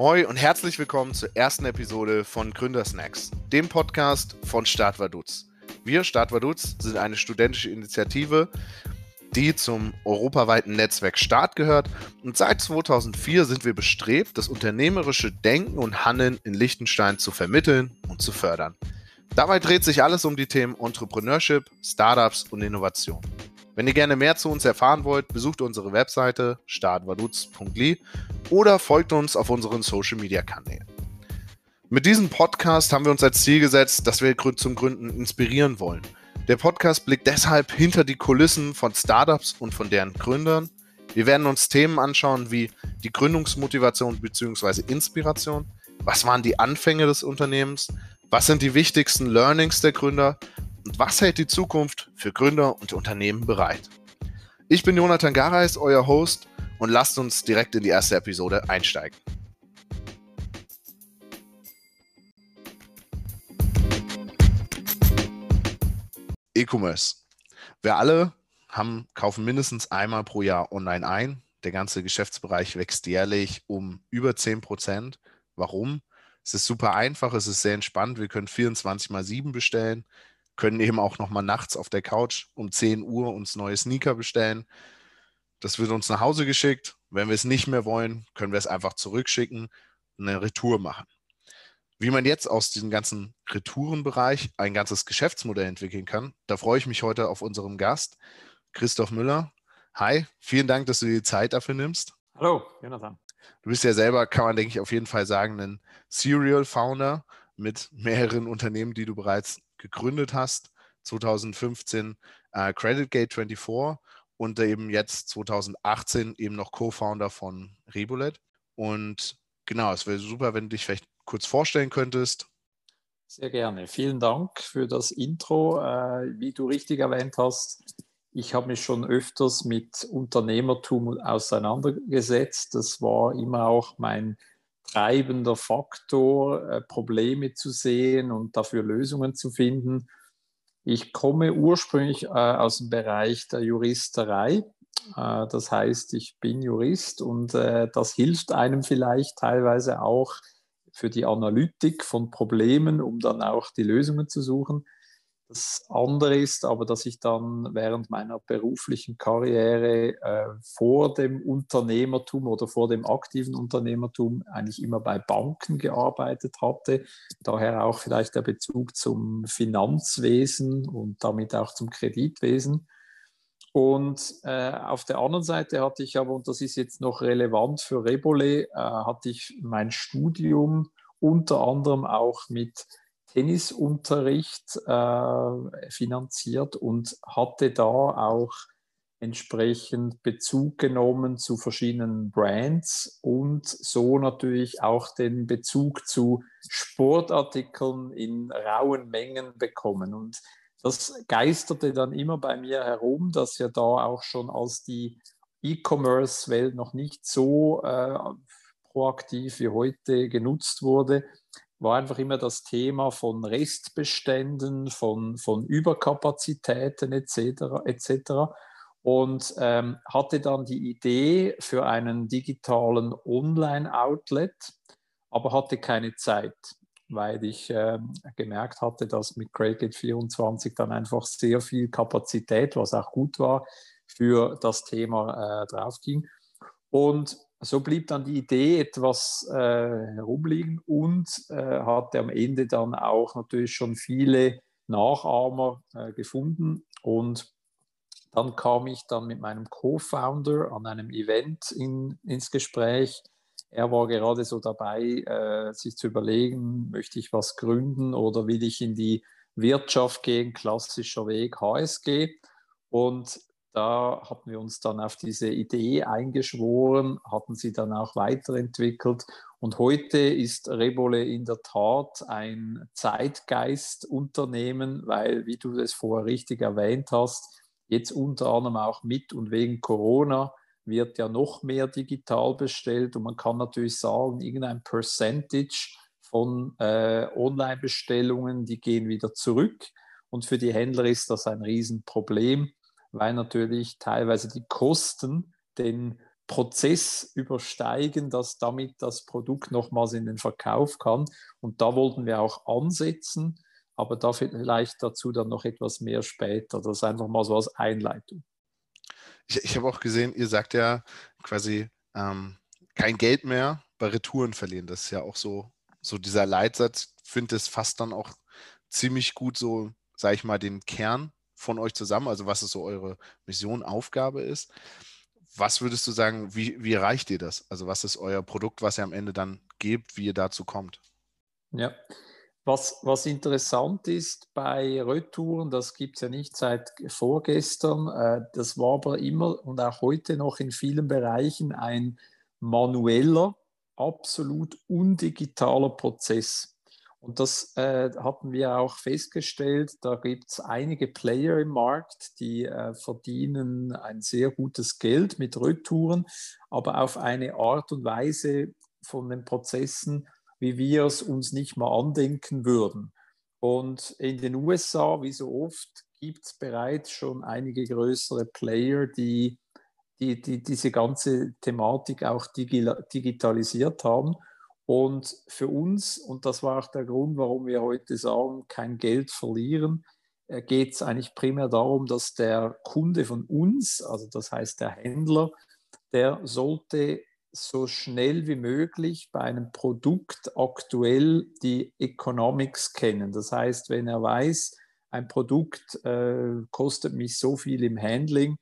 Hoi und herzlich willkommen zur ersten Episode von Gründersnacks, dem Podcast von Start Vaduz. Wir, Start Vaduz, sind eine studentische Initiative, die zum europaweiten Netzwerk Start gehört und seit 2004 sind wir bestrebt, das unternehmerische Denken und Handeln in Liechtenstein zu vermitteln und zu fördern. Dabei dreht sich alles um die Themen Entrepreneurship, Startups und Innovation. Wenn ihr gerne mehr zu uns erfahren wollt, besucht unsere Webseite startvaduz.li oder folgt uns auf unseren Social Media Kanälen. Mit diesem Podcast haben wir uns als Ziel gesetzt, dass wir zum Gründen inspirieren wollen. Der Podcast blickt deshalb hinter die Kulissen von Startups und von deren Gründern. Wir werden uns Themen anschauen wie die Gründungsmotivation bzw. Inspiration. Was waren die Anfänge des Unternehmens? Was sind die wichtigsten Learnings der Gründer? Und was hält die Zukunft für Gründer und Unternehmen bereit? Ich bin Jonathan Gareis, euer Host, und lasst uns direkt in die erste Episode einsteigen. E-Commerce. Wir alle haben, kaufen mindestens einmal pro Jahr online ein. Der ganze Geschäftsbereich wächst jährlich um über 10 Prozent. Warum? Es ist super einfach, es ist sehr entspannt. Wir können 24 mal 7 bestellen, können eben auch noch mal nachts auf der Couch um 10 Uhr uns neue Sneaker bestellen. Das wird uns nach Hause geschickt. Wenn wir es nicht mehr wollen, können wir es einfach zurückschicken, eine Retour machen. Wie man jetzt aus diesem ganzen Retourenbereich ein ganzes Geschäftsmodell entwickeln kann, da freue ich mich heute auf unseren Gast, Christoph Müller. Hi, vielen Dank, dass du dir die Zeit dafür nimmst. Hallo, Jonathan. Du bist ja selber, kann man denke ich auf jeden Fall sagen, ein Serial Founder mit mehreren Unternehmen, die du bereits gegründet hast. 2015 äh, Credit Gate 24 und eben jetzt 2018 eben noch Co-Founder von Rebolet. Und genau, es wäre super, wenn du dich vielleicht kurz vorstellen könntest. Sehr gerne. Vielen Dank für das Intro. Äh, wie du richtig erwähnt hast, ich habe mich schon öfters mit Unternehmertum auseinandergesetzt. Das war immer auch mein treibender Faktor, äh, Probleme zu sehen und dafür Lösungen zu finden. Ich komme ursprünglich äh, aus dem Bereich der Juristerei. Äh, das heißt, ich bin Jurist und das hilft einem vielleicht teilweise auch für die Analytik von Problemen, um dann auch die Lösungen zu suchen. Das andere ist aber, dass ich dann während meiner beruflichen Karriere äh, vor dem Unternehmertum oder vor dem aktiven Unternehmertum eigentlich immer bei Banken gearbeitet hatte. Daher auch vielleicht der Bezug zum Finanzwesen und damit auch zum Kreditwesen. Und äh, auf der anderen Seite hatte ich aber, und das ist jetzt noch relevant für Rebole, äh, hatte ich mein Studium unter anderem auch mit Tennisunterricht äh, finanziert und hatte da auch entsprechend Bezug genommen zu verschiedenen Brands und so natürlich auch den Bezug zu Sportartikeln in rauen Mengen bekommen. Und das geisterte dann immer bei mir herum, dass ja da auch schon als die E-Commerce-Welt noch nicht so äh, proaktiv wie heute genutzt wurde, war einfach immer das Thema von Restbeständen, von, von Überkapazitäten etc. etc. Und ähm, hatte dann die Idee für einen digitalen Online-Outlet, aber hatte keine Zeit, weil ich äh, gemerkt hatte, dass mit Credit 24 dann einfach sehr viel Kapazität, was auch gut war, für das Thema äh, draufging. Und so blieb dann die Idee etwas äh, herumliegen und äh, hatte am Ende dann auch natürlich schon viele Nachahmer äh, gefunden. Und dann kam ich dann mit meinem Co-Founder an einem Event in, ins Gespräch. Er war gerade so dabei, äh, sich zu überlegen, möchte ich was gründen oder will ich in die Wirtschaft gehen, klassischer Weg HSG. Und da hatten wir uns dann auf diese Idee eingeschworen, hatten sie dann auch weiterentwickelt. Und heute ist Rebole in der Tat ein Zeitgeistunternehmen, weil, wie du es vorher richtig erwähnt hast, jetzt unter anderem auch mit und wegen Corona wird ja noch mehr digital bestellt. Und man kann natürlich sagen, irgendein Percentage von äh, Online-Bestellungen, die gehen wieder zurück. Und für die Händler ist das ein Riesenproblem weil natürlich teilweise die Kosten den Prozess übersteigen, dass damit das Produkt nochmals in den Verkauf kann. Und da wollten wir auch ansetzen, aber da vielleicht dazu dann noch etwas mehr später. Das ist einfach mal so als Einleitung. Ich, ich habe auch gesehen, ihr sagt ja quasi ähm, kein Geld mehr bei Retouren verlieren. Das ist ja auch so, so dieser Leitsatz, finde es fast dann auch ziemlich gut so, sage ich mal, den Kern von euch zusammen, also was ist so eure Mission, Aufgabe ist was würdest du sagen, wie, wie erreicht ihr das? Also was ist euer Produkt, was ihr am Ende dann gebt, wie ihr dazu kommt? Ja, was, was interessant ist bei Retouren, das gibt es ja nicht seit vorgestern, äh, das war aber immer und auch heute noch in vielen Bereichen ein manueller, absolut undigitaler Prozess. Und das äh, hatten wir auch festgestellt. Da gibt es einige Player im Markt, die äh, verdienen ein sehr gutes Geld mit Retouren, aber auf eine Art und Weise von den Prozessen, wie wir es uns nicht mal andenken würden. Und in den USA, wie so oft, gibt es bereits schon einige größere Player, die, die, die diese ganze Thematik auch digitalisiert haben. Und für uns, und das war auch der Grund, warum wir heute sagen, kein Geld verlieren, äh, geht es eigentlich primär darum, dass der Kunde von uns, also das heißt der Händler, der sollte so schnell wie möglich bei einem Produkt aktuell die Economics kennen. Das heißt, wenn er weiß, ein Produkt äh, kostet mich so viel im Handling,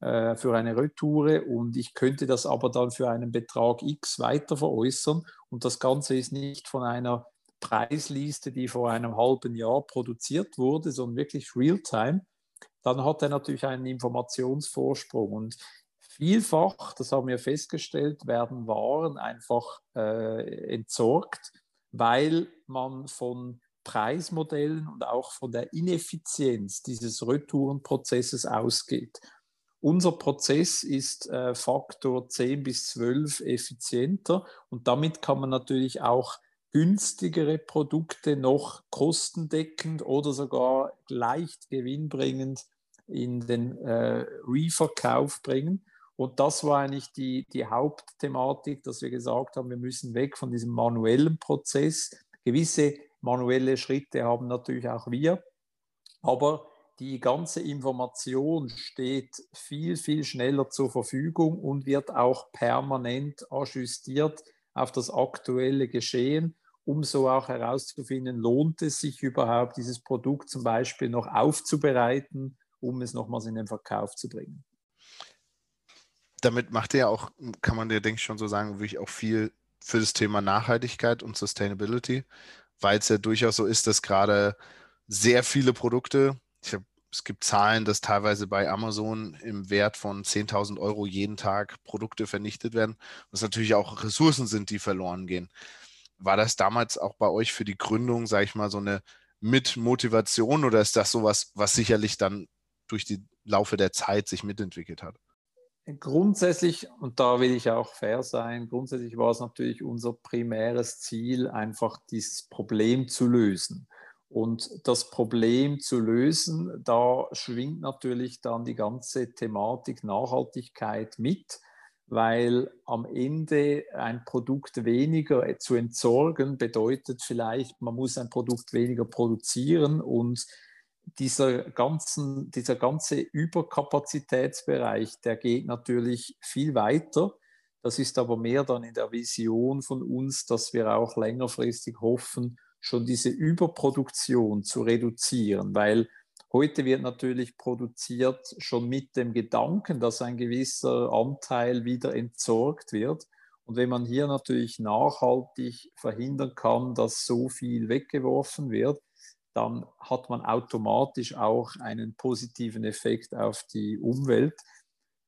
äh, für eine Retoure und ich könnte das aber dann für einen Betrag X weiter veräußern. Und das Ganze ist nicht von einer Preisliste, die vor einem halben Jahr produziert wurde, sondern wirklich real-time, dann hat er natürlich einen Informationsvorsprung. Und vielfach, das haben wir festgestellt, werden Waren einfach äh, entsorgt, weil man von Preismodellen und auch von der Ineffizienz dieses Retourenprozesses ausgeht. Unser Prozess ist äh, Faktor 10 bis 12 effizienter und damit kann man natürlich auch günstigere Produkte noch kostendeckend oder sogar leicht gewinnbringend in den äh, Reverkauf bringen. Und das war eigentlich die, die Hauptthematik, dass wir gesagt haben, wir müssen weg von diesem manuellen Prozess. Gewisse manuelle Schritte haben natürlich auch wir, aber die ganze Information steht viel, viel schneller zur Verfügung und wird auch permanent ajustiert auf das aktuelle Geschehen, um so auch herauszufinden, lohnt es sich überhaupt, dieses Produkt zum Beispiel noch aufzubereiten, um es nochmals in den Verkauf zu bringen. Damit macht er auch, kann man dir, denke ich, schon so sagen, wirklich auch viel für das Thema Nachhaltigkeit und Sustainability, weil es ja durchaus so ist, dass gerade sehr viele Produkte, es gibt Zahlen, dass teilweise bei Amazon im Wert von 10.000 Euro jeden Tag Produkte vernichtet werden, was natürlich auch Ressourcen sind, die verloren gehen. War das damals auch bei euch für die Gründung, sage ich mal, so eine Mitmotivation oder ist das sowas, was sicherlich dann durch die Laufe der Zeit sich mitentwickelt hat? Grundsätzlich, und da will ich auch fair sein, grundsätzlich war es natürlich unser primäres Ziel, einfach dieses Problem zu lösen. Und das Problem zu lösen, da schwingt natürlich dann die ganze Thematik Nachhaltigkeit mit, weil am Ende ein Produkt weniger zu entsorgen bedeutet vielleicht, man muss ein Produkt weniger produzieren und dieser, ganzen, dieser ganze Überkapazitätsbereich, der geht natürlich viel weiter. Das ist aber mehr dann in der Vision von uns, dass wir auch längerfristig hoffen, schon diese Überproduktion zu reduzieren, weil heute wird natürlich produziert schon mit dem Gedanken, dass ein gewisser Anteil wieder entsorgt wird. Und wenn man hier natürlich nachhaltig verhindern kann, dass so viel weggeworfen wird, dann hat man automatisch auch einen positiven Effekt auf die Umwelt.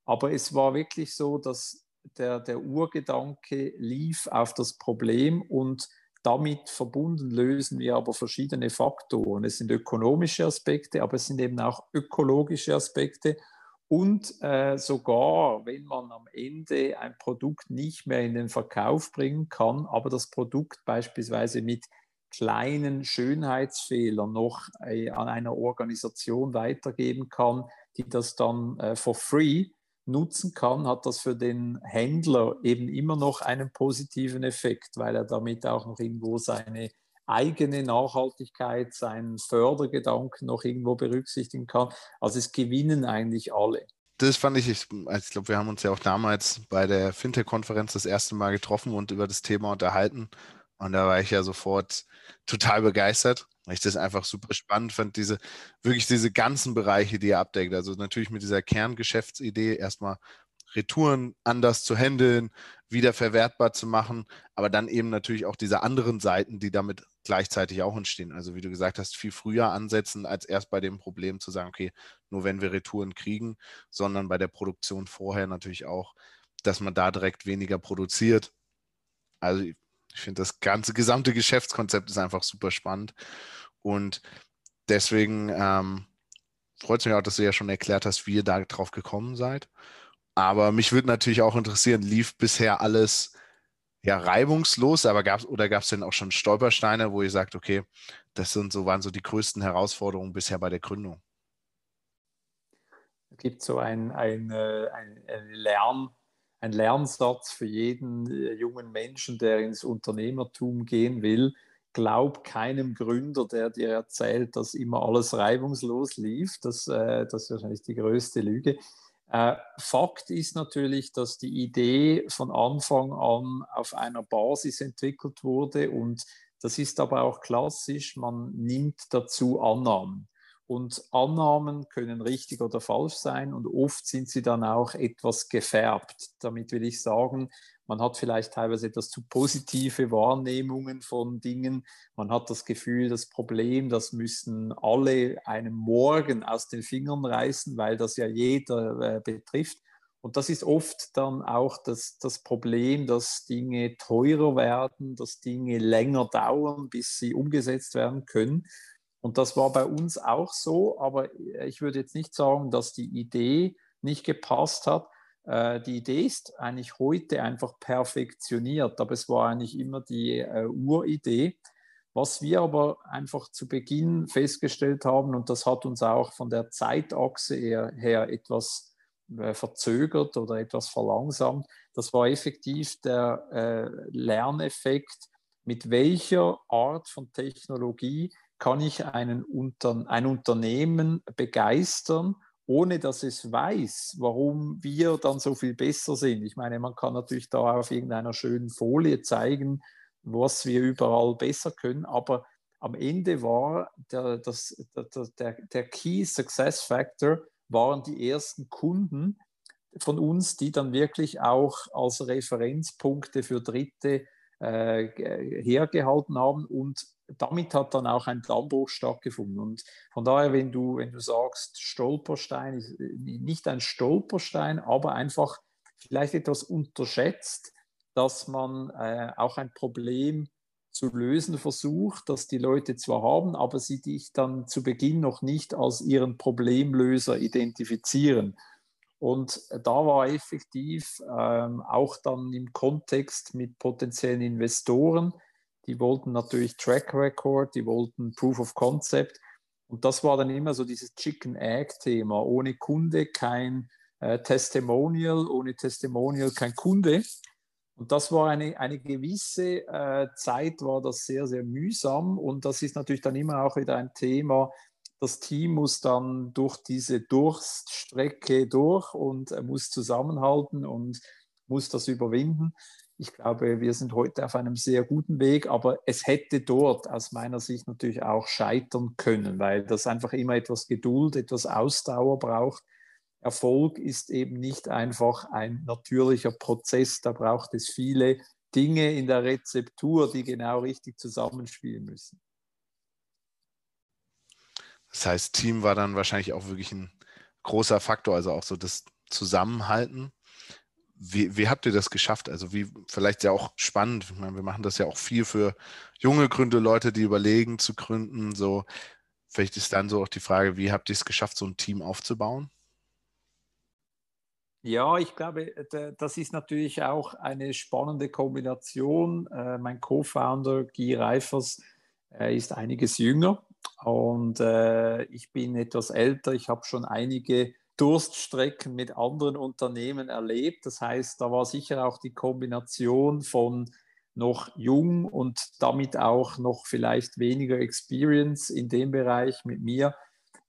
Aber es war wirklich so, dass der, der Urgedanke lief auf das Problem und damit verbunden lösen wir aber verschiedene Faktoren. Es sind ökonomische Aspekte, aber es sind eben auch ökologische Aspekte. Und äh, sogar, wenn man am Ende ein Produkt nicht mehr in den Verkauf bringen kann, aber das Produkt beispielsweise mit kleinen Schönheitsfehlern noch äh, an einer Organisation weitergeben kann, die das dann äh, for free nutzen kann, hat das für den Händler eben immer noch einen positiven Effekt, weil er damit auch noch irgendwo seine eigene Nachhaltigkeit, seinen Fördergedanken noch irgendwo berücksichtigen kann. Also es gewinnen eigentlich alle. Das fand ich, ich, ich glaube, wir haben uns ja auch damals bei der Fintech-Konferenz das erste Mal getroffen und über das Thema unterhalten. Und da war ich ja sofort total begeistert, weil ich das einfach super spannend fand, diese, wirklich diese ganzen Bereiche, die er abdeckt. Also natürlich mit dieser Kerngeschäftsidee erstmal Retouren anders zu handeln, wieder verwertbar zu machen, aber dann eben natürlich auch diese anderen Seiten, die damit gleichzeitig auch entstehen. Also wie du gesagt hast, viel früher ansetzen, als erst bei dem Problem zu sagen, okay, nur wenn wir Retouren kriegen, sondern bei der Produktion vorher natürlich auch, dass man da direkt weniger produziert. Also ich finde, das ganze gesamte Geschäftskonzept ist einfach super spannend und deswegen ähm, freut es mich auch, dass du ja schon erklärt hast, wie ihr da drauf gekommen seid. Aber mich würde natürlich auch interessieren, lief bisher alles ja reibungslos, aber gab oder gab es denn auch schon Stolpersteine, wo ihr sagt, okay, das sind so, waren so die größten Herausforderungen bisher bei der Gründung? Es gibt so ein, ein, ein, Lern, ein Lernsatz für jeden äh, jungen Menschen, der ins Unternehmertum gehen will. Glaub keinem Gründer, der dir erzählt, dass immer alles reibungslos lief. Das, äh, das ist wahrscheinlich die größte Lüge. Äh, Fakt ist natürlich, dass die Idee von Anfang an auf einer Basis entwickelt wurde und das ist aber auch klassisch, man nimmt dazu Annahmen. Und Annahmen können richtig oder falsch sein und oft sind sie dann auch etwas gefärbt. Damit will ich sagen, man hat vielleicht teilweise etwas zu positive Wahrnehmungen von Dingen. Man hat das Gefühl, das Problem, das müssen alle einem morgen aus den Fingern reißen, weil das ja jeder äh, betrifft. Und das ist oft dann auch das, das Problem, dass Dinge teurer werden, dass Dinge länger dauern, bis sie umgesetzt werden können. Und das war bei uns auch so, aber ich würde jetzt nicht sagen, dass die Idee nicht gepasst hat. Äh, die Idee ist eigentlich heute einfach perfektioniert, aber es war eigentlich immer die äh, Uridee. Was wir aber einfach zu Beginn festgestellt haben, und das hat uns auch von der Zeitachse her, her etwas äh, verzögert oder etwas verlangsamt, das war effektiv der äh, Lerneffekt, mit welcher Art von Technologie kann ich einen Unter ein Unternehmen begeistern, ohne dass es weiß, warum wir dann so viel besser sind. Ich meine, man kann natürlich da auf irgendeiner schönen Folie zeigen, was wir überall besser können, aber am Ende war der, das, der, der Key Success Factor waren die ersten Kunden von uns, die dann wirklich auch als Referenzpunkte für Dritte äh, hergehalten haben und damit hat dann auch ein Dammbruch stattgefunden. Und von daher, wenn du, wenn du sagst, Stolperstein, ist nicht ein Stolperstein, aber einfach vielleicht etwas unterschätzt, dass man äh, auch ein Problem zu lösen versucht, das die Leute zwar haben, aber sie dich dann zu Beginn noch nicht als ihren Problemlöser identifizieren. Und da war effektiv ähm, auch dann im Kontext mit potenziellen Investoren die wollten natürlich Track Record, die wollten Proof of Concept. Und das war dann immer so dieses Chicken-Egg-Thema. Ohne Kunde kein äh, Testimonial, ohne Testimonial kein Kunde. Und das war eine, eine gewisse äh, Zeit, war das sehr, sehr mühsam. Und das ist natürlich dann immer auch wieder ein Thema. Das Team muss dann durch diese Durststrecke durch und äh, muss zusammenhalten und muss das überwinden. Ich glaube, wir sind heute auf einem sehr guten Weg, aber es hätte dort aus meiner Sicht natürlich auch scheitern können, weil das einfach immer etwas Geduld, etwas Ausdauer braucht. Erfolg ist eben nicht einfach ein natürlicher Prozess, da braucht es viele Dinge in der Rezeptur, die genau richtig zusammenspielen müssen. Das heißt, Team war dann wahrscheinlich auch wirklich ein großer Faktor, also auch so das Zusammenhalten wie, wie habt ihr das geschafft? Also wie vielleicht ja auch spannend. Meine, wir machen das ja auch viel für junge Gründe, Leute, die überlegen zu gründen. So, vielleicht ist dann so auch die Frage, wie habt ihr es geschafft, so ein Team aufzubauen? Ja, ich glaube, das ist natürlich auch eine spannende Kombination. Äh, mein Co-Founder Guy Reifers ist einiges jünger und äh, ich bin etwas älter. Ich habe schon einige Durststrecken mit anderen Unternehmen erlebt. Das heißt, da war sicher auch die Kombination von noch jung und damit auch noch vielleicht weniger Experience in dem Bereich mit mir.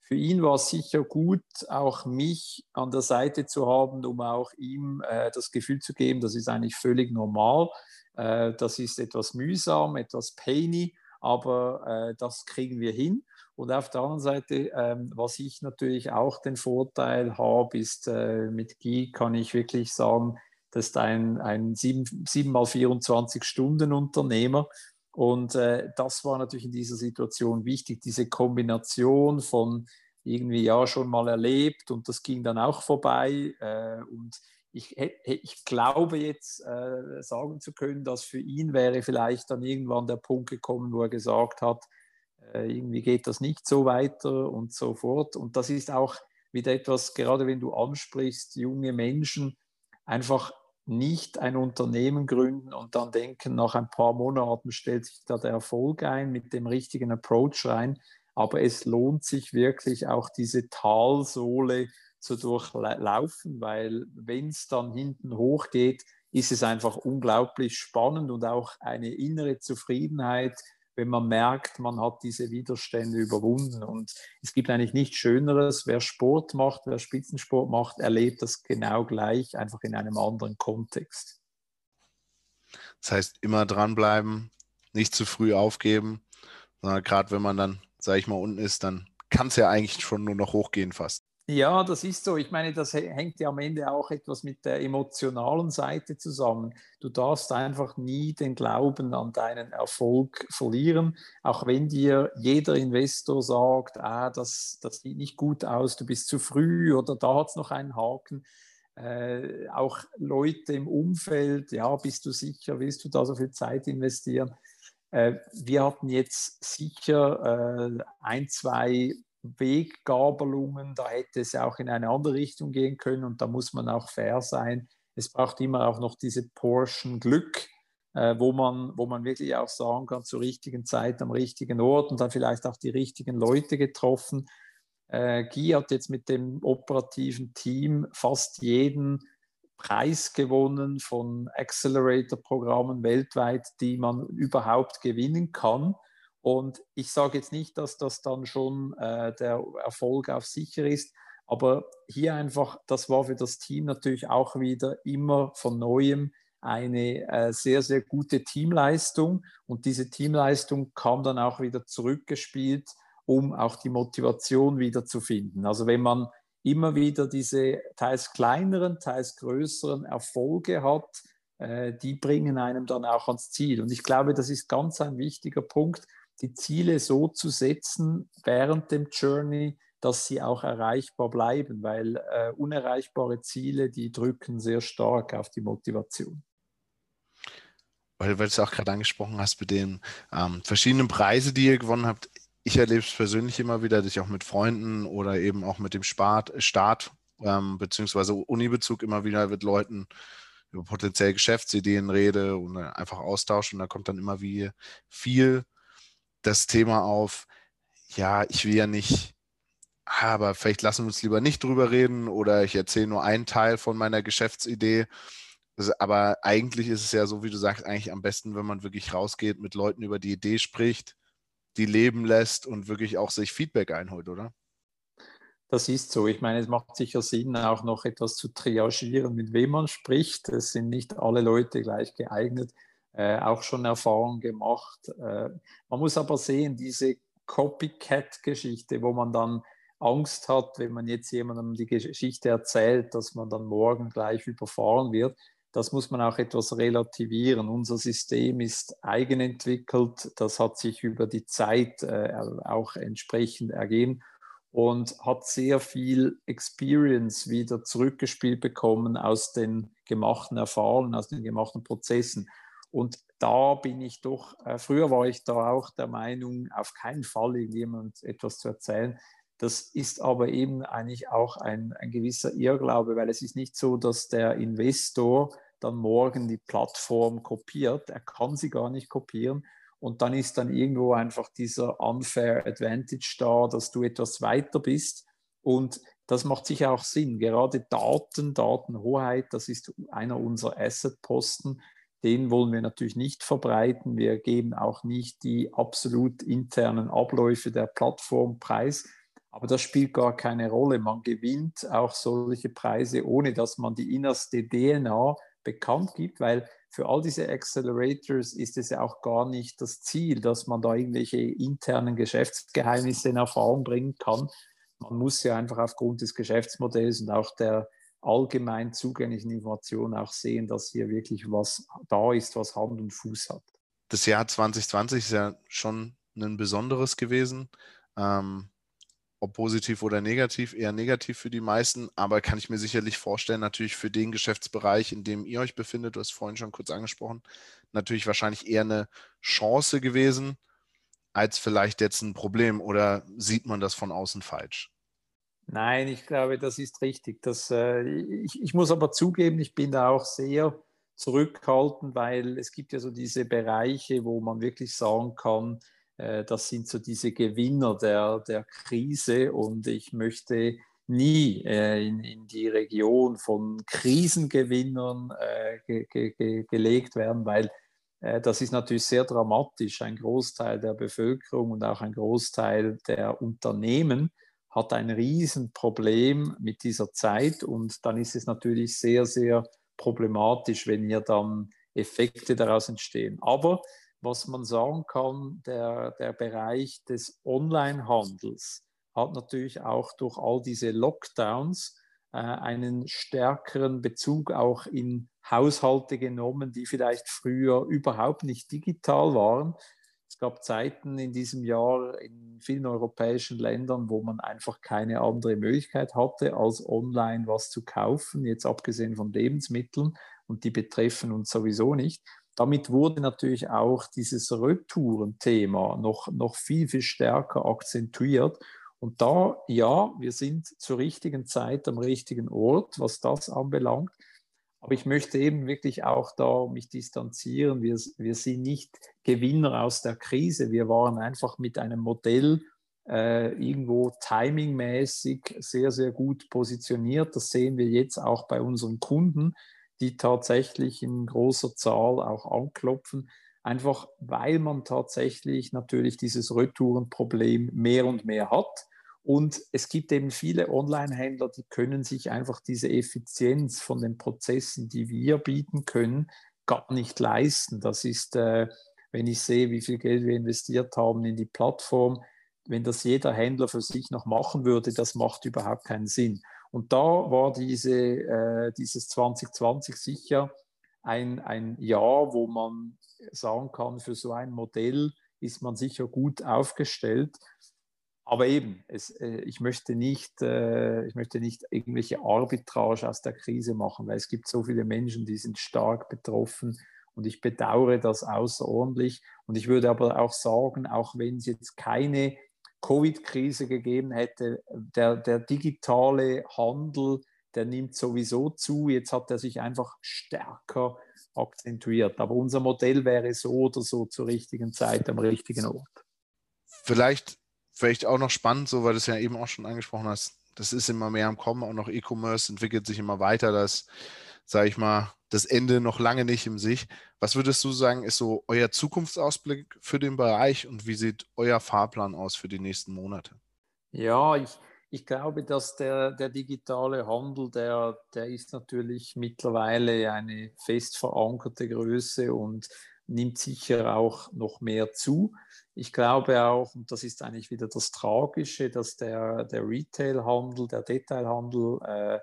Für ihn war es sicher gut, auch mich an der Seite zu haben, um auch ihm äh, das Gefühl zu geben, das ist eigentlich völlig normal. Äh, das ist etwas mühsam, etwas painy, aber äh, das kriegen wir hin. Und auf der anderen Seite, ähm, was ich natürlich auch den Vorteil habe, ist, äh, mit Guy kann ich wirklich sagen, das ist ein, ein 7, 7 mal 24 Stunden Unternehmer. Und äh, das war natürlich in dieser Situation wichtig, diese Kombination von irgendwie ja schon mal erlebt und das ging dann auch vorbei. Äh, und ich, ich glaube jetzt äh, sagen zu können, dass für ihn wäre vielleicht dann irgendwann der Punkt gekommen, wo er gesagt hat, irgendwie geht das nicht so weiter und so fort. Und das ist auch wieder etwas, gerade wenn du ansprichst, junge Menschen, einfach nicht ein Unternehmen gründen und dann denken, nach ein paar Monaten stellt sich da der Erfolg ein mit dem richtigen Approach rein. Aber es lohnt sich wirklich auch diese Talsohle zu durchlaufen, weil wenn es dann hinten hochgeht, ist es einfach unglaublich spannend und auch eine innere Zufriedenheit, wenn man merkt, man hat diese Widerstände überwunden. Und es gibt eigentlich nichts Schöneres. Wer Sport macht, wer Spitzensport macht, erlebt das genau gleich, einfach in einem anderen Kontext. Das heißt, immer dranbleiben, nicht zu früh aufgeben, sondern gerade wenn man dann, sage ich mal, unten ist, dann kann es ja eigentlich schon nur noch hochgehen fast. Ja, das ist so. Ich meine, das hängt ja am Ende auch etwas mit der emotionalen Seite zusammen. Du darfst einfach nie den Glauben an deinen Erfolg verlieren, auch wenn dir jeder Investor sagt, ah, das, das sieht nicht gut aus, du bist zu früh oder da hat es noch einen Haken. Äh, auch Leute im Umfeld, ja, bist du sicher, willst du da so viel Zeit investieren? Äh, wir hatten jetzt sicher äh, ein, zwei Weggabelungen, da hätte es auch in eine andere Richtung gehen können und da muss man auch fair sein. Es braucht immer auch noch diese Portion Glück, äh, wo, man, wo man wirklich auch sagen kann, zur richtigen Zeit am richtigen Ort und dann vielleicht auch die richtigen Leute getroffen. Äh, Guy hat jetzt mit dem operativen Team fast jeden Preis gewonnen von Accelerator-Programmen weltweit, die man überhaupt gewinnen kann. Und ich sage jetzt nicht, dass das dann schon äh, der Erfolg auf sicher ist, aber hier einfach, das war für das Team natürlich auch wieder immer von neuem eine äh, sehr, sehr gute Teamleistung. Und diese Teamleistung kam dann auch wieder zurückgespielt, um auch die Motivation wieder zu finden. Also wenn man immer wieder diese teils kleineren, teils größeren Erfolge hat, äh, die bringen einem dann auch ans Ziel. Und ich glaube, das ist ganz ein wichtiger Punkt, die Ziele so zu setzen während dem Journey, dass sie auch erreichbar bleiben, weil äh, unerreichbare Ziele, die drücken sehr stark auf die Motivation. Weil, weil du es auch gerade angesprochen hast mit den ähm, verschiedenen Preisen, die ihr gewonnen habt. Ich erlebe es persönlich immer wieder, dass ich auch mit Freunden oder eben auch mit dem Start, Start ähm, beziehungsweise Unibezug immer wieder mit Leuten über potenzielle Geschäftsideen rede und einfach austauschen. Und da kommt dann immer wie viel das Thema auf, ja, ich will ja nicht, aber vielleicht lassen wir uns lieber nicht drüber reden oder ich erzähle nur einen Teil von meiner Geschäftsidee. Aber eigentlich ist es ja so, wie du sagst, eigentlich am besten, wenn man wirklich rausgeht, mit Leuten über die Idee spricht, die leben lässt und wirklich auch sich Feedback einholt, oder? Das ist so. Ich meine, es macht sicher Sinn, auch noch etwas zu triagieren, mit wem man spricht. Es sind nicht alle Leute gleich geeignet äh, auch schon Erfahrung gemacht. Äh, man muss aber sehen, diese Copycat-Geschichte, wo man dann Angst hat, wenn man jetzt jemandem die Geschichte erzählt, dass man dann morgen gleich überfahren wird, das muss man auch etwas relativieren. Unser System ist eigenentwickelt, das hat sich über die Zeit äh, auch entsprechend ergeben und hat sehr viel Experience wieder zurückgespielt bekommen aus den gemachten Erfahrungen, aus den gemachten Prozessen. Und da bin ich doch, äh, früher war ich da auch der Meinung, auf keinen Fall irgendjemand etwas zu erzählen. Das ist aber eben eigentlich auch ein, ein gewisser Irrglaube, weil es ist nicht so, dass der Investor dann morgen die Plattform kopiert. Er kann sie gar nicht kopieren. Und dann ist dann irgendwo einfach dieser unfair advantage da, dass du etwas weiter bist. Und das macht sicher auch Sinn. Gerade Daten, Datenhoheit, das ist einer unserer Assetposten. Den wollen wir natürlich nicht verbreiten. Wir geben auch nicht die absolut internen Abläufe der Plattform preis. Aber das spielt gar keine Rolle. Man gewinnt auch solche Preise, ohne dass man die innerste DNA bekannt gibt, weil für all diese Accelerators ist es ja auch gar nicht das Ziel, dass man da irgendwelche internen Geschäftsgeheimnisse in Erfahrung bringen kann. Man muss ja einfach aufgrund des Geschäftsmodells und auch der allgemein zugänglichen Informationen auch sehen, dass hier wirklich was da ist, was Hand und Fuß hat. Das Jahr 2020 ist ja schon ein besonderes gewesen. Ähm, ob positiv oder negativ, eher negativ für die meisten, aber kann ich mir sicherlich vorstellen, natürlich für den Geschäftsbereich, in dem ihr euch befindet, du hast vorhin schon kurz angesprochen, natürlich wahrscheinlich eher eine Chance gewesen, als vielleicht jetzt ein Problem oder sieht man das von außen falsch? Nein, ich glaube, das ist richtig. Das, äh, ich, ich muss aber zugeben, ich bin da auch sehr zurückhaltend, weil es gibt ja so diese Bereiche, wo man wirklich sagen kann, äh, das sind so diese Gewinner der, der Krise und ich möchte nie äh, in, in, die Region von Krisengewinnern äh, ge, ge, ge, gelegt werden, weil äh, das ist natürlich sehr dramatisch. Ein Großteil der Bevölkerung und auch ein Großteil der Unternehmen hat ein Riesenproblem mit dieser Zeit und dann ist es natürlich sehr, sehr problematisch, wenn hier dann Effekte daraus entstehen. Aber was man sagen kann, der, der Bereich des Onlinehandels hat natürlich auch durch all diese Lockdowns äh, einen stärkeren Bezug auch in Haushalte genommen, die vielleicht früher überhaupt nicht digital waren. Es gab Zeiten in diesem Jahr in vielen europäischen Ländern, wo man einfach keine andere Möglichkeit hatte, als online was zu kaufen, jetzt abgesehen von Lebensmitteln und die betreffen uns sowieso nicht damit wurde natürlich auch dieses Retourenthema noch, noch viel, viel stärker akzentuiert. Und da, ja, wir sind zur richtigen Zeit am richtigen Ort, was das anbelangt. Aber ich möchte eben wirklich auch da mich distanzieren. Wir, wir sind nicht Gewinner aus der Krise. Wir waren einfach mit einem Modell äh, irgendwo timingmäßig sehr, sehr gut positioniert. Das sehen wir jetzt auch bei unseren Kunden die tatsächlich in großer Zahl auch anklopfen, einfach weil man tatsächlich natürlich dieses Retourenproblem mehr und mehr hat. Und es gibt eben viele Online-Händler, die können sich einfach diese Effizienz von den Prozessen, die wir bieten können, gar nicht leisten. Das ist, äh, wenn ich sehe, wie viel Geld wir investiert haben in die Plattform, wenn das jeder Händler für sich noch machen würde, das macht überhaupt keinen Sinn. Und da war diese, äh, dieses 2020 sicher ein, ein Jahr, wo man sagen kann, für so ein Modell ist man sicher gut aufgestellt. Aber eben, es, äh, ich, möchte nicht, äh, ich möchte nicht irgendwelche Arbitrage aus der Krise machen, weil es gibt so viele Menschen, die sind stark betroffen und ich bedauere das außerordentlich. Und ich würde aber auch sagen, auch wenn es jetzt keine Covid-Krise gegeben hätte, der, der digitale Handel, der nimmt sowieso zu. Jetzt hat er sich einfach stärker akzentuiert. Aber unser Modell wäre so oder so zur richtigen Zeit am richtigen Ort. Vielleicht, vielleicht auch noch spannend, so weil du es ja eben auch schon angesprochen hast. Das ist immer mehr am Kommen, auch noch E-Commerce entwickelt sich immer weiter. Das sage ich mal, das Ende noch lange nicht im Sich. Was würdest du sagen, ist so euer Zukunftsausblick für den Bereich und wie sieht euer Fahrplan aus für die nächsten Monate? Ja, ich, ich glaube, dass der, der digitale Handel, der, der ist natürlich mittlerweile eine fest verankerte Größe und nimmt sicher auch noch mehr zu. Ich glaube auch, und das ist eigentlich wieder das Tragische, dass der, der Retailhandel, der Detailhandel äh,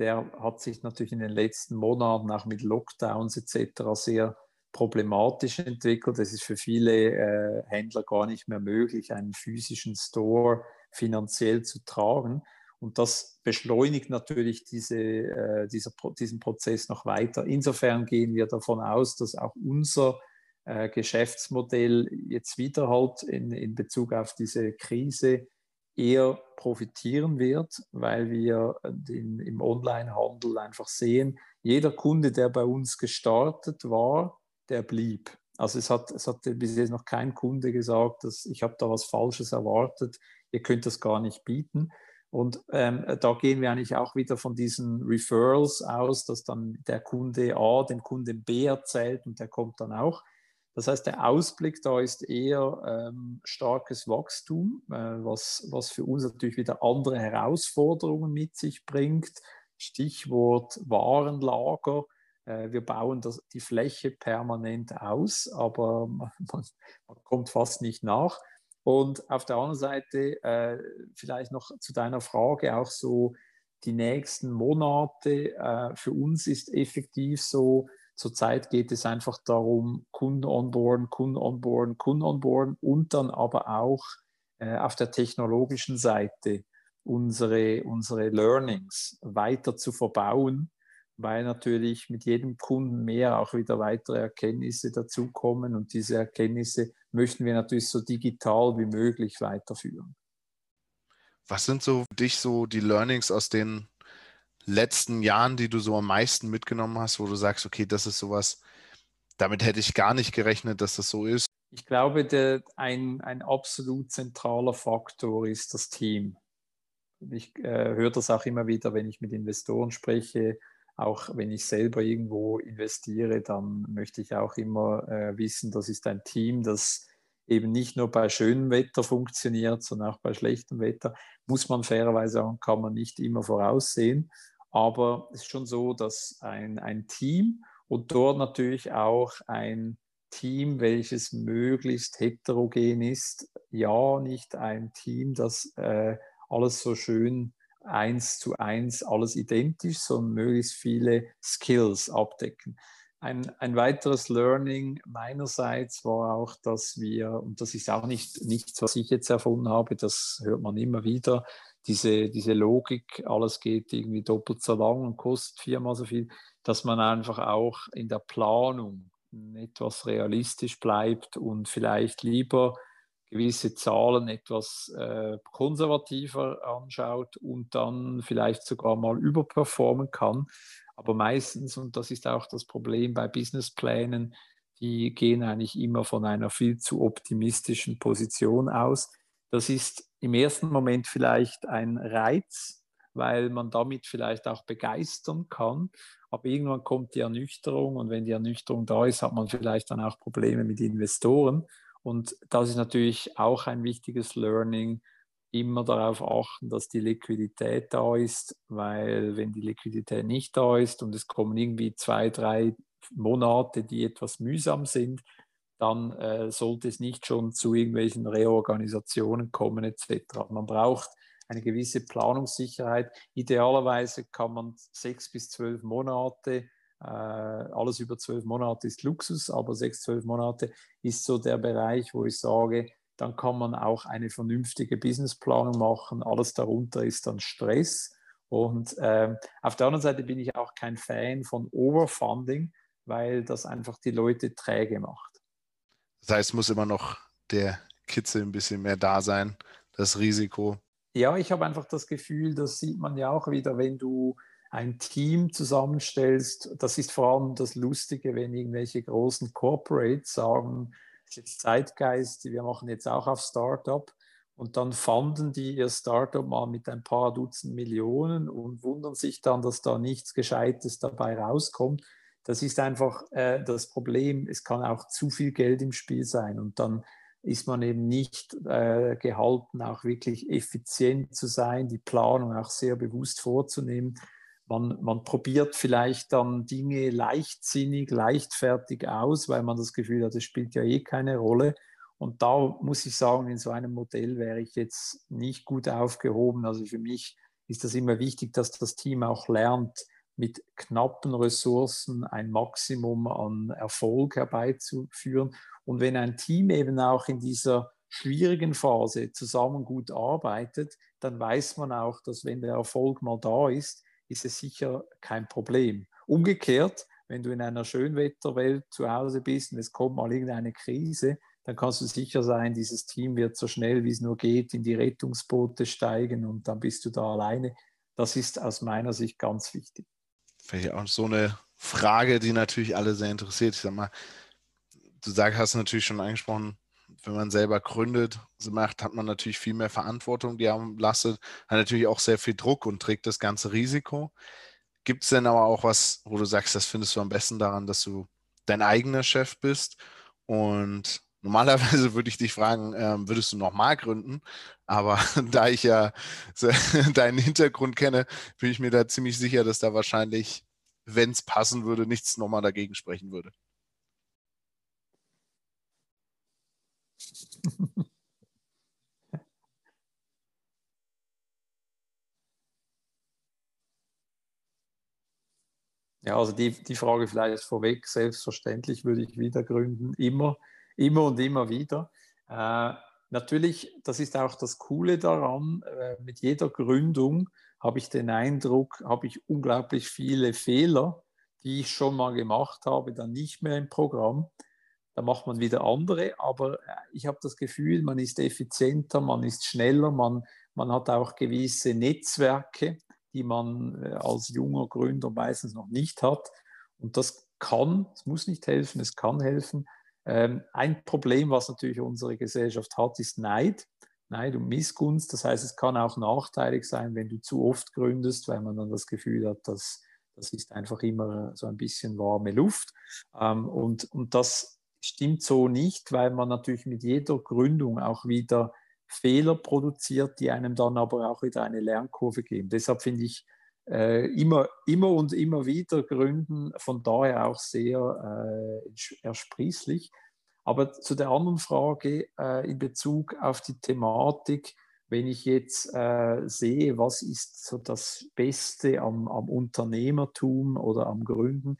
der hat sich natürlich in den letzten Monaten auch mit Lockdowns etc. sehr problematisch entwickelt. Es ist für viele äh, Händler gar nicht mehr möglich, einen physischen Store finanziell zu tragen. Und das beschleunigt natürlich diese, äh, dieser, diesen Prozess noch weiter. Insofern gehen wir davon aus, dass auch unser äh, Geschäftsmodell jetzt wieder halt in, in Bezug auf diese Krise eher profitieren wird, weil wir den, im Onlinehandel einfach sehen, jeder Kunde, der bei uns gestartet war, der blieb. Also es hat, es hat bis jetzt noch kein Kunde gesagt, dass ich habe da was Falsches erwartet, ihr könnt das gar nicht bieten. Und ähm, da gehen wir eigentlich auch wieder von diesen Referrals aus, dass dann der Kunde A den Kunden B erzählt und der kommt dann auch. Das heißt, der Ausblick da ist eher ähm, starkes Wachstum, äh, was, was für uns natürlich wieder andere Herausforderungen mit sich bringt. Stichwort Warenlager. Äh, wir bauen das, die Fläche permanent aus, aber man, man, kommt fast nicht nach. Und auf der anderen Seite äh, vielleicht noch zu deiner Frage auch so die nächsten Monate. Äh, für uns ist effektiv so, zurzeit geht es einfach darum, Kunden onboarden, Kunden onboarden, Kunden onboarden und dann aber auch äh, auf der technologischen Seite unsere, unsere Learnings weiter zu verbauen, weil natürlich mit jedem Kunden mehr auch wieder weitere Erkenntnisse dazukommen und diese Erkenntnisse möchten wir natürlich so digital wie möglich weiterführen. Was sind so für dich so die Learnings aus den letzten Jahren, die du so am meisten mitgenommen hast, wo du sagst, okay, das ist sowas, damit hätte ich gar nicht gerechnet, dass das so ist? Ich glaube, der, ein, ein absolut zentraler Faktor ist das Team. Ich äh, höre das auch immer wieder, wenn ich mit Investoren spreche, auch wenn ich selber irgendwo investiere, dann möchte ich auch immer äh, wissen, das ist ein Team, das eben nicht nur bei schönem Wetter funktioniert, sondern auch bei schlechtem Wetter. Muss man fairerweise sagen, kann man nicht immer voraussehen. Aber es ist schon so, dass ein, ein Team und dort natürlich auch ein Team, welches möglichst heterogen ist, ja, nicht ein Team, das äh, alles so schön eins zu eins alles identisch, sondern möglichst viele Skills abdecken. Ein, ein weiteres Learning meinerseits war auch, dass wir, und das ist auch nicht nichts, was ich jetzt erfunden habe, das hört man immer wieder, diese, diese Logik, alles geht irgendwie doppelt so lang und kostet viermal so viel, dass man einfach auch in der Planung etwas realistisch bleibt und vielleicht lieber gewisse Zahlen etwas äh, konservativer anschaut und dann vielleicht sogar mal überperformen kann. Aber meistens, und das ist auch das Problem bei Businessplänen, die gehen eigentlich immer von einer viel zu optimistischen Position aus. Das ist im ersten Moment vielleicht ein Reiz, weil man damit vielleicht auch begeistern kann. Aber irgendwann kommt die Ernüchterung und wenn die Ernüchterung da ist, hat man vielleicht dann auch Probleme mit Investoren. Und das ist natürlich auch ein wichtiges Learning, immer darauf achten, dass die Liquidität da ist, weil wenn die Liquidität nicht da ist und es kommen irgendwie zwei, drei Monate, die etwas mühsam sind, dann äh, sollte es nicht schon zu irgendwelchen Reorganisationen kommen etc. Man braucht eine gewisse Planungssicherheit. Idealerweise kann man sechs bis zwölf Monate äh, alles über zwölf Monate ist Luxus, aber sechs, zwölf Monate ist so der Bereich, wo ich sage, dann kann man auch eine vernünftige Businessplanung machen. Alles darunter ist dann Stress. Und ähm, auf der anderen Seite bin ich auch kein Fan von Overfunding, weil das einfach die Leute träge macht. Das heißt, es muss immer noch der Kitzel ein bisschen mehr da sein, das Risiko. Ja, ich habe einfach das Gefühl, das sieht man ja auch wieder, wenn du ein Team zusammenstellst, das ist vor allem das Lustige, wenn irgendwelche großen Corporates sagen, es ist jetzt Zeitgeist, wir machen jetzt auch auf Startup und dann fanden die ihr Startup mal mit ein paar Dutzend Millionen und wundern sich dann, dass da nichts Gescheites dabei rauskommt. Das ist einfach äh, das Problem. Es kann auch zu viel Geld im Spiel sein und dann ist man eben nicht äh, gehalten, auch wirklich effizient zu sein, die Planung auch sehr bewusst vorzunehmen man, man probiert vielleicht dann Dinge leichtsinnig, leichtfertig aus, weil man das Gefühl hat, das spielt ja eh keine Rolle. Und da muss ich sagen, in so einem Modell wäre ich jetzt nicht gut aufgehoben. Also für mich ist das immer wichtig, dass das Team auch lernt, mit knappen Ressourcen ein Maximum an Erfolg herbeizuführen. Und wenn ein Team eben auch in dieser schwierigen Phase zusammen gut arbeitet, dann weiß man auch, dass wenn der Erfolg mal da ist, ist es sicher kein Problem. Umgekehrt, wenn du in einer Schönwetterwelt zu Hause bist und es kommt mal irgendeine Krise, dann kannst du sicher sein, dieses Team wird so schnell wie es nur geht in die Rettungsboote steigen und dann bist du da alleine. Das ist aus meiner Sicht ganz wichtig. Vielleicht auch so eine Frage, die natürlich alle sehr interessiert. Ich sag mal, du sag, hast natürlich schon angesprochen, wenn man selber gründet, macht, hat man natürlich viel mehr Verantwortung, die einem lastet, hat natürlich auch sehr viel Druck und trägt das ganze Risiko. Gibt es denn aber auch was, wo du sagst, das findest du am besten daran, dass du dein eigener Chef bist? Und normalerweise würde ich dich fragen, ähm, würdest du nochmal gründen? Aber da ich ja deinen Hintergrund kenne, bin ich mir da ziemlich sicher, dass da wahrscheinlich, wenn es passen würde, nichts nochmal dagegen sprechen würde. Ja, also die, die Frage vielleicht vorweg, selbstverständlich würde ich wieder gründen, immer, immer und immer wieder. Äh, natürlich, das ist auch das Coole daran, äh, mit jeder Gründung habe ich den Eindruck, habe ich unglaublich viele Fehler, die ich schon mal gemacht habe, dann nicht mehr im Programm. Da macht man wieder andere, aber äh, ich habe das Gefühl, man ist effizienter, man ist schneller, man, man hat auch gewisse Netzwerke, die man äh, als junger Gründer meistens noch nicht hat. Und das kann, es muss nicht helfen, es kann helfen. Ähm, ein Problem, was natürlich unsere Gesellschaft hat, ist Neid. Neid und Missgunst. Das heißt, es kann auch nachteilig sein, wenn du zu oft gründest, weil man dann das Gefühl hat, dass das ist einfach immer so ein bisschen warme Luft. Ähm, und, und das stimmt so nicht, weil man natürlich mit jeder Gründung auch wieder Fehler produziert, die einem dann aber auch wieder eine Lernkurve geben. Deshalb finde ich immer, immer und immer wieder Gründen von daher auch sehr äh, ersprießlich. Aber zu der anderen Frage äh, in Bezug auf die Thematik, wenn ich jetzt äh, sehe, was ist so das Beste am, am Unternehmertum oder am Gründen,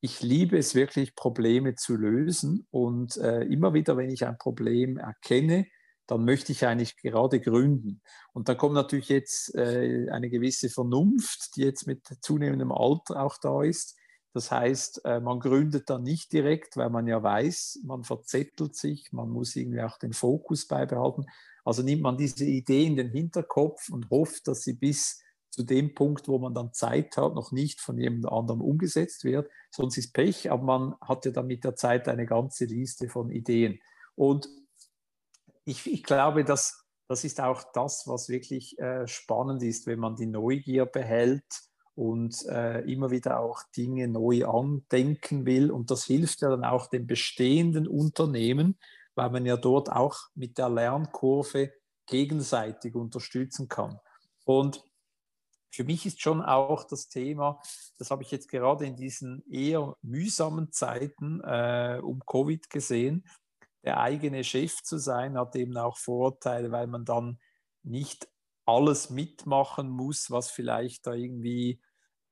ich liebe es wirklich, Probleme zu lösen. Und äh, immer wieder, wenn ich ein Problem erkenne, dann möchte ich eigentlich gerade gründen. Und da kommt natürlich jetzt äh, eine gewisse Vernunft, die jetzt mit zunehmendem Alter auch da ist. Das heißt, äh, man gründet dann nicht direkt, weil man ja weiß, man verzettelt sich, man muss irgendwie auch den Fokus beibehalten. Also nimmt man diese Idee in den Hinterkopf und hofft, dass sie bis zu dem Punkt, wo man dann Zeit hat, noch nicht von jemand anderem umgesetzt wird. Sonst ist Pech, aber man hat ja dann mit der Zeit eine ganze Liste von Ideen. Und ich, ich glaube, dass das ist auch das, was wirklich äh, spannend ist, wenn man die Neugier behält und äh, immer wieder auch Dinge neu andenken will. Und das hilft ja dann auch den bestehenden Unternehmen, weil man ja dort auch mit der Lernkurve gegenseitig unterstützen kann. Und für mich ist schon auch das Thema, das habe ich jetzt gerade in diesen eher mühsamen Zeiten äh, um Covid gesehen, der eigene Chef zu sein, hat eben auch Vorteile, weil man dann nicht alles mitmachen muss, was vielleicht da irgendwie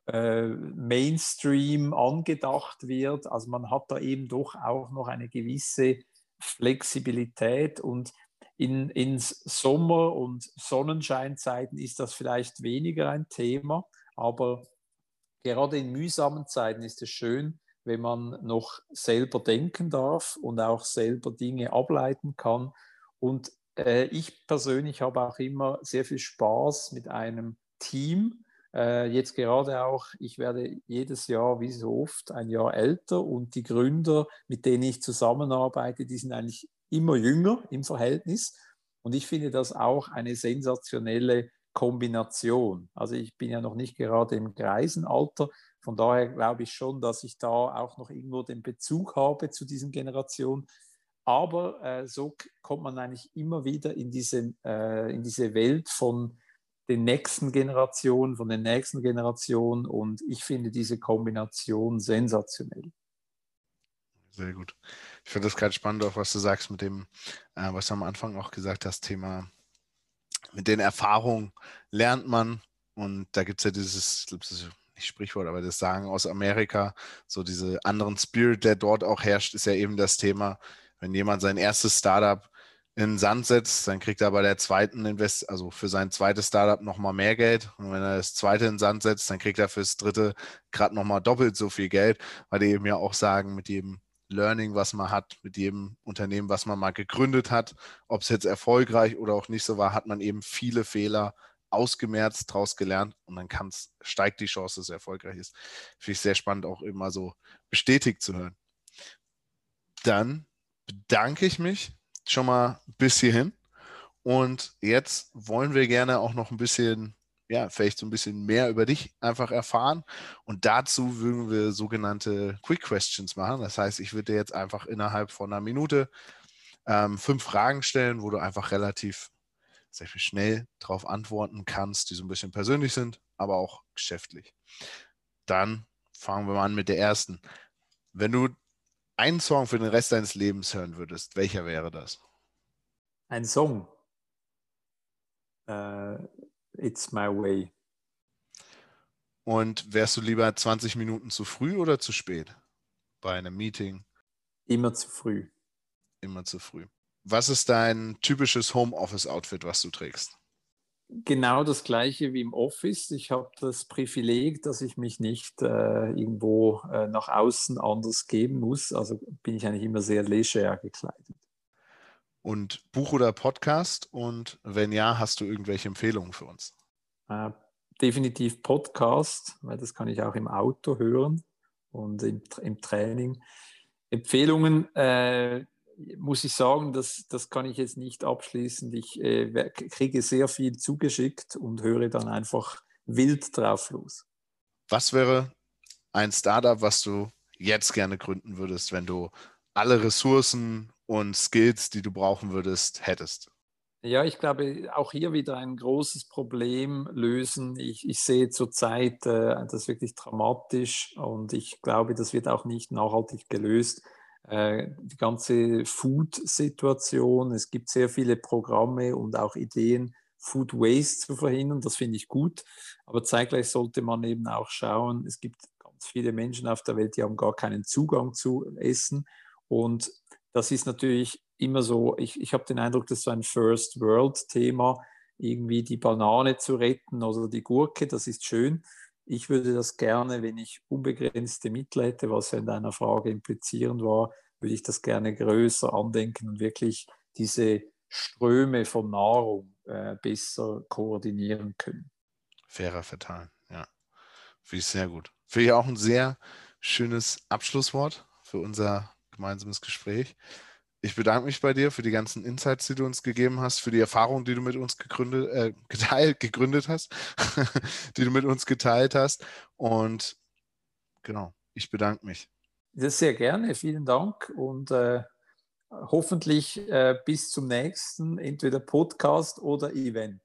äh, Mainstream angedacht wird. Also man hat da eben doch auch noch eine gewisse Flexibilität und in, in Sommer- und Sonnenscheinzeiten ist das vielleicht weniger ein Thema, aber gerade in mühsamen Zeiten ist es schön, wenn man noch selber denken darf und auch selber Dinge ableiten kann. Und äh, ich persönlich habe auch immer sehr viel Spaß mit einem Team. Äh, jetzt gerade auch, ich werde jedes Jahr, wie so oft, ein Jahr älter und die Gründer, mit denen ich zusammenarbeite, die sind eigentlich immer jünger im Verhältnis. Und ich finde das auch eine sensationelle Kombination. Also ich bin ja noch nicht gerade im Greisenalter. Von daher glaube ich schon, dass ich da auch noch irgendwo den Bezug habe zu diesen Generationen. Aber äh, so kommt man eigentlich immer wieder in diese, äh, in diese Welt von den nächsten Generationen, von den nächsten Generationen. Und ich finde diese Kombination sensationell. Sehr gut. Ich finde das gerade spannend, auch was du sagst mit dem, äh, was du am Anfang auch gesagt hast, Thema mit den Erfahrungen lernt man. Und da gibt es ja dieses, ich glaube, nicht Sprichwort, aber das Sagen aus Amerika, so diese anderen Spirit, der dort auch herrscht, ist ja eben das Thema, wenn jemand sein erstes Startup in den Sand setzt, dann kriegt er bei der zweiten Invest, also für sein zweites Startup nochmal mehr Geld. Und wenn er das zweite in den Sand setzt, dann kriegt er fürs dritte gerade nochmal doppelt so viel Geld, weil die eben ja auch sagen, mit jedem Learning, was man hat, mit jedem Unternehmen, was man mal gegründet hat, ob es jetzt erfolgreich oder auch nicht so war, hat man eben viele Fehler ausgemerzt, daraus gelernt und dann kann's, steigt die Chance, dass es erfolgreich ist. Finde ich sehr spannend, auch immer so bestätigt zu hören. Dann bedanke ich mich schon mal bis hierhin. Und jetzt wollen wir gerne auch noch ein bisschen, ja, vielleicht so ein bisschen mehr über dich einfach erfahren. Und dazu würden wir sogenannte Quick Questions machen. Das heißt, ich würde dir jetzt einfach innerhalb von einer Minute ähm, fünf Fragen stellen, wo du einfach relativ sehr viel schnell darauf antworten kannst, die so ein bisschen persönlich sind, aber auch geschäftlich. Dann fangen wir mal an mit der ersten. Wenn du einen Song für den Rest deines Lebens hören würdest, welcher wäre das? Ein Song. Uh, It's My Way. Und wärst du lieber 20 Minuten zu früh oder zu spät bei einem Meeting? Immer zu früh. Immer zu früh. Was ist dein typisches Homeoffice-Outfit, was du trägst? Genau das gleiche wie im Office. Ich habe das Privileg, dass ich mich nicht äh, irgendwo äh, nach außen anders geben muss. Also bin ich eigentlich immer sehr leger gekleidet. Und Buch oder Podcast? Und wenn ja, hast du irgendwelche Empfehlungen für uns? Äh, definitiv Podcast, weil das kann ich auch im Auto hören und im, im Training. Empfehlungen, äh, muss ich sagen, das, das kann ich jetzt nicht abschließen. Ich äh, kriege sehr viel zugeschickt und höre dann einfach wild drauf los. Was wäre ein Startup, was du jetzt gerne gründen würdest, wenn du alle Ressourcen und Skills, die du brauchen würdest, hättest? Ja, ich glaube, auch hier wieder ein großes Problem lösen. Ich, ich sehe zurzeit äh, das wirklich dramatisch und ich glaube, das wird auch nicht nachhaltig gelöst. Äh, die ganze Food-Situation. Es gibt sehr viele Programme und auch Ideen, Food Waste zu verhindern. Das finde ich gut. Aber zeitgleich sollte man eben auch schauen, es gibt ganz viele Menschen auf der Welt, die haben gar keinen Zugang zu Essen. Und das ist natürlich immer so, ich, ich habe den Eindruck, das ist so ein First World-Thema, irgendwie die Banane zu retten oder die Gurke, das ist schön. Ich würde das gerne, wenn ich unbegrenzte Mittel hätte, was ja in deiner Frage implizierend war, würde ich das gerne größer andenken und wirklich diese Ströme von Nahrung äh, besser koordinieren können. Fairer verteilen, ja. Finde ich sehr gut. Finde ich auch ein sehr schönes Abschlusswort für unser gemeinsames Gespräch. Ich bedanke mich bei dir für die ganzen Insights, die du uns gegeben hast, für die Erfahrungen, die du mit uns gegründet, äh, geteilt, gegründet hast, die du mit uns geteilt hast. Und genau, ich bedanke mich. Das sehr gerne, vielen Dank und äh, hoffentlich äh, bis zum nächsten, entweder Podcast oder Event.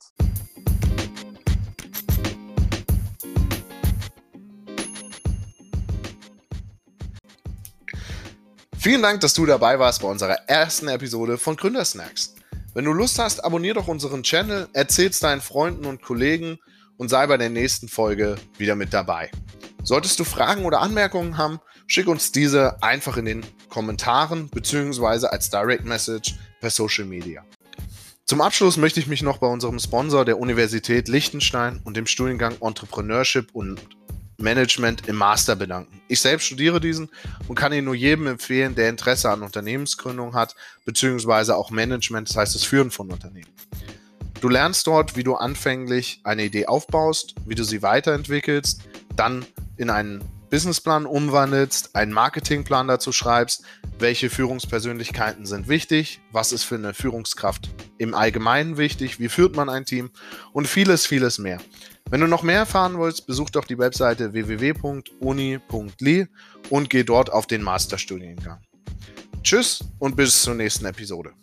Vielen Dank, dass du dabei warst bei unserer ersten Episode von Gründersnacks. Wenn du Lust hast, abonniere doch unseren Channel, erzähl's deinen Freunden und Kollegen und sei bei der nächsten Folge wieder mit dabei. Solltest du Fragen oder Anmerkungen haben, schick uns diese einfach in den Kommentaren bzw. als Direct Message per Social Media. Zum Abschluss möchte ich mich noch bei unserem Sponsor der Universität Liechtenstein und dem Studiengang Entrepreneurship und Management im Master bedanken. Ich selbst studiere diesen und kann ihn nur jedem empfehlen, der Interesse an Unternehmensgründung hat, beziehungsweise auch Management, das heißt das Führen von Unternehmen. Du lernst dort, wie du anfänglich eine Idee aufbaust, wie du sie weiterentwickelst, dann in einen Businessplan umwandelst, einen Marketingplan dazu schreibst, welche Führungspersönlichkeiten sind wichtig, was ist für eine Führungskraft im Allgemeinen wichtig, wie führt man ein Team und vieles, vieles mehr. Wenn du noch mehr erfahren willst, besuch doch die Webseite www.uni.li und geh dort auf den Masterstudiengang. Tschüss und bis zur nächsten Episode.